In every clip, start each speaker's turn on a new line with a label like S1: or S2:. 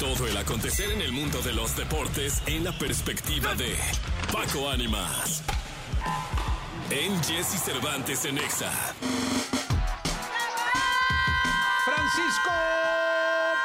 S1: Todo el acontecer en el mundo de los deportes en la perspectiva de Paco Ánimas. En Jesse Cervantes en Exa.
S2: Francisco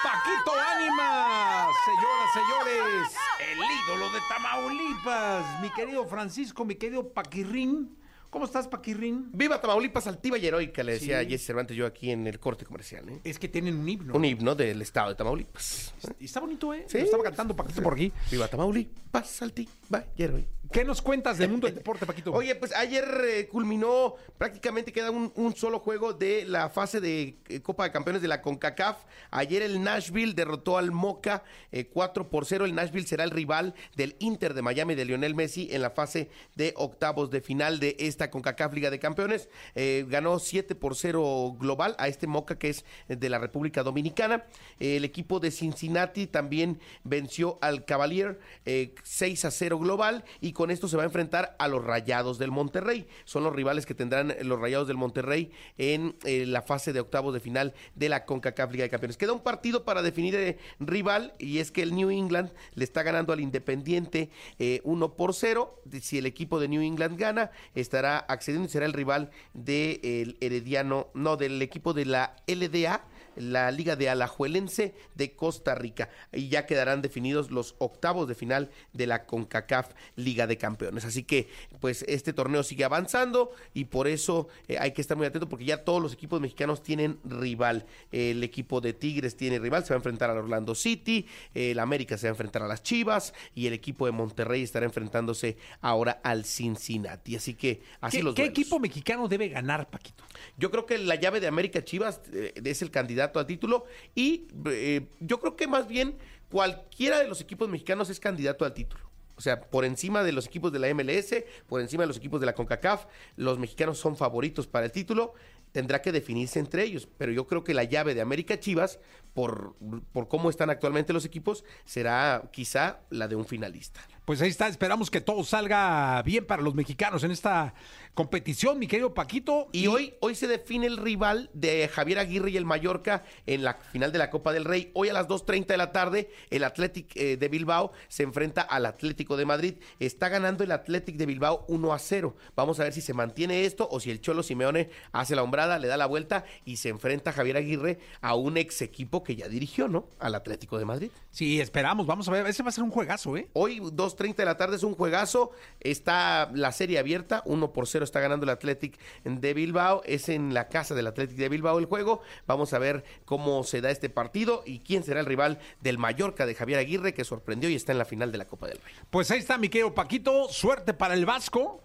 S2: Paquito Ánimas, señoras, señores, el ídolo de Tamaulipas, mi querido Francisco, mi querido Paquirrín. ¿Cómo estás, Paquirrín?
S3: Viva Tamaulipas, altiva y heroica, le decía Jesse Cervantes yo aquí en el corte comercial. ¿eh?
S2: Es que tienen un himno.
S3: Un himno del estado de Tamaulipas.
S2: Y está bonito, ¿eh?
S3: Sí.
S2: Lo estaba cantando Paquito por aquí.
S3: Viva Tamaulipas, altiva y heroica.
S2: ¿Qué nos cuentas del mundo del deporte, Paquito?
S3: Oye, pues ayer eh, culminó, prácticamente queda un, solo juego de la fase de eh, Copa de Campeones de la CONCACAF. Ayer el Nashville derrotó al Moca eh, 4 por 0. El Nashville será el rival del Inter de Miami de Lionel Messi en la fase de octavos de final de esta CONCACAF Liga de Campeones. Eh, ganó 7 por 0 global a este Moca que es de la República Dominicana. El equipo de Cincinnati también venció al Cavalier eh, 6 a 0 global y con esto se va a enfrentar a los Rayados del Monterrey. Son los rivales que tendrán los Rayados del Monterrey en eh, la fase de octavos de final de la CONCACAF Liga de Campeones. Queda un partido para definir eh, rival y es que el New England le está ganando al Independiente eh, 1 por 0. Si el equipo de New England gana, estará accediendo y será el rival del Herediano, no, del equipo de la LDA la Liga de Alajuelense de Costa Rica. Y ya quedarán definidos los octavos de final de la CONCACAF Liga de Campeones. Así que, pues, este torneo sigue avanzando y por eso eh, hay que estar muy atento porque ya todos los equipos mexicanos tienen rival. El equipo de Tigres tiene rival, se va a enfrentar al Orlando City, el América se va a enfrentar a las Chivas y el equipo de Monterrey estará enfrentándose ahora al Cincinnati. Así que así
S2: ¿Qué,
S3: los
S2: qué
S3: duelos.
S2: equipo mexicano debe ganar, Paquito?
S3: Yo creo que la llave de América Chivas eh, es el candidato a título y eh, yo creo que más bien cualquiera de los equipos mexicanos es candidato al título. O sea, por encima de los equipos de la MLS, por encima de los equipos de la CONCACAF, los mexicanos son favoritos para el título. Tendrá que definirse entre ellos, pero yo creo que la llave de América Chivas, por, por cómo están actualmente los equipos, será quizá la de un finalista.
S2: Pues ahí está, esperamos que todo salga bien para los mexicanos en esta competición, mi querido Paquito.
S3: Y hoy, hoy se define el rival de Javier Aguirre y el Mallorca en la final de la Copa del Rey. Hoy a las 2.30 de la tarde, el Athletic eh, de Bilbao se enfrenta al Atlético de Madrid. Está ganando el Athletic de Bilbao 1 a 0. Vamos a ver si se mantiene esto o si el Cholo Simeone hace la hombrada, le da la vuelta y se enfrenta Javier Aguirre a un ex equipo que ya dirigió, ¿no? Al Atlético de Madrid.
S2: Sí, esperamos, vamos a ver, ese va a ser un juegazo, ¿eh?
S3: Hoy 2.30 de la tarde es un juegazo. Está la serie abierta, 1 por 0 está ganando el Athletic de Bilbao. Es en la casa del Athletic de Bilbao el juego. Vamos a ver cómo se da este partido y quién será el rival del Mallorca de Javier Aguirre que sorprendió y está en la final de la Copa del Rey.
S2: Pues ahí está, mi querido Paquito, suerte para el Vasco.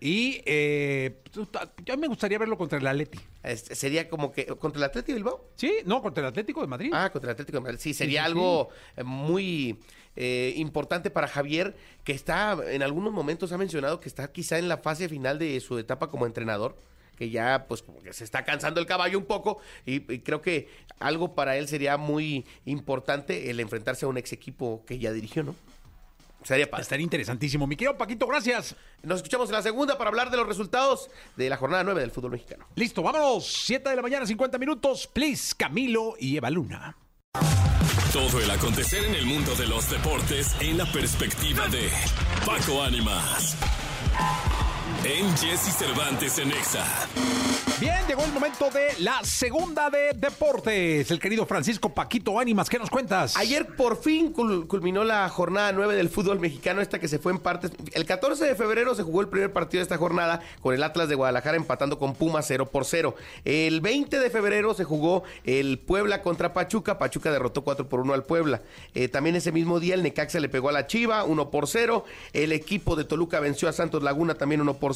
S2: Y eh, yo me gustaría verlo contra el Atleti.
S3: Este, sería como que contra el Athletic de Bilbao.
S2: ¿Sí? No, contra el Atlético de Madrid.
S3: Ah, contra el Atlético de Madrid. Sí, sería
S2: sí, sí.
S3: algo eh, muy eh, importante para Javier, que está, en algunos momentos ha mencionado que está quizá en la fase final de su etapa como entrenador que ya pues como que se está cansando el caballo un poco y, y creo que algo para él sería muy importante el enfrentarse a un ex equipo que ya dirigió, ¿no? Sería padre.
S2: Estaría interesantísimo. Mi querido Paquito, gracias.
S3: Nos escuchamos en la segunda para hablar de los resultados de la jornada 9 del fútbol mexicano.
S2: Listo, vámonos. 7 de la mañana, 50 minutos. Please, Camilo y Eva Luna.
S1: Todo el acontecer en el mundo de los deportes en la perspectiva de Paco Ánimas. En Jesse Cervantes en Exa.
S2: Bien, llegó el momento de la segunda de deportes. El querido Francisco Paquito Ánimas, ¿qué nos cuentas?
S3: Ayer por fin cul- culminó la jornada 9 del fútbol mexicano, esta que se fue en partes. El 14 de febrero se jugó el primer partido de esta jornada con el Atlas de Guadalajara empatando con Pumas 0 por 0. El 20 de febrero se jugó el Puebla contra Pachuca. Pachuca derrotó 4 por 1 al Puebla. Eh, también ese mismo día el Necaxa le pegó a la Chiva 1 por 0. El equipo de Toluca venció a Santos Laguna también 1 por 0.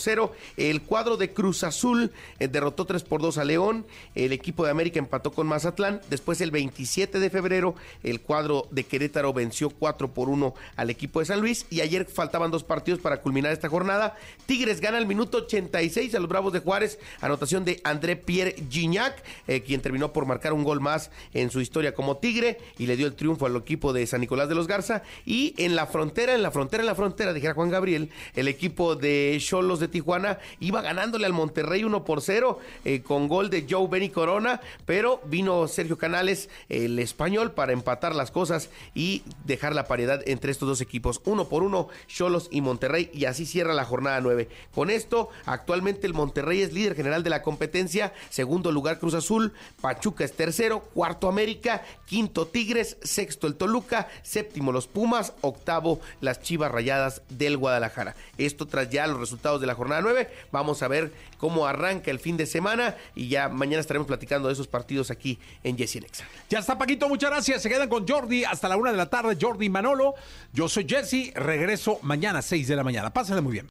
S3: El cuadro de Cruz Azul eh, derrotó 3 por 2 a León. El equipo de América empató con Mazatlán. Después el 27 de febrero el cuadro de Querétaro venció 4 por 1 al equipo de San Luis. Y ayer faltaban dos partidos para culminar esta jornada. Tigres gana el minuto 86 a los Bravos de Juárez. Anotación de André Pierre Gignac, eh, quien terminó por marcar un gol más en su historia como Tigre y le dio el triunfo al equipo de San Nicolás de los Garza. Y en la frontera, en la frontera, en la frontera, dijera Juan Gabriel, el equipo de Cholos de Tijuana iba ganándole al Monterrey 1 por 0 eh, con gol de Joe Benny Corona, pero vino Sergio Canales, el español, para empatar las cosas y dejar la paridad entre estos dos equipos. Uno por uno, Cholos y Monterrey, y así cierra la jornada 9. Con esto, actualmente el Monterrey es líder general de la competencia, segundo lugar Cruz Azul, Pachuca es tercero, cuarto América, quinto Tigres, sexto el Toluca, séptimo los Pumas, octavo las Chivas Rayadas del Guadalajara. Esto tras ya los resultados de la jornada 9. Vamos a ver cómo arranca el fin de semana y ya mañana estaremos platicando de esos partidos aquí en Jesse Nexa.
S2: Ya está, Paquito, muchas gracias. Se quedan con Jordi hasta la una de la tarde. Jordi Manolo. Yo soy Jesse. Regreso mañana a 6 de la mañana. Pásenle muy bien.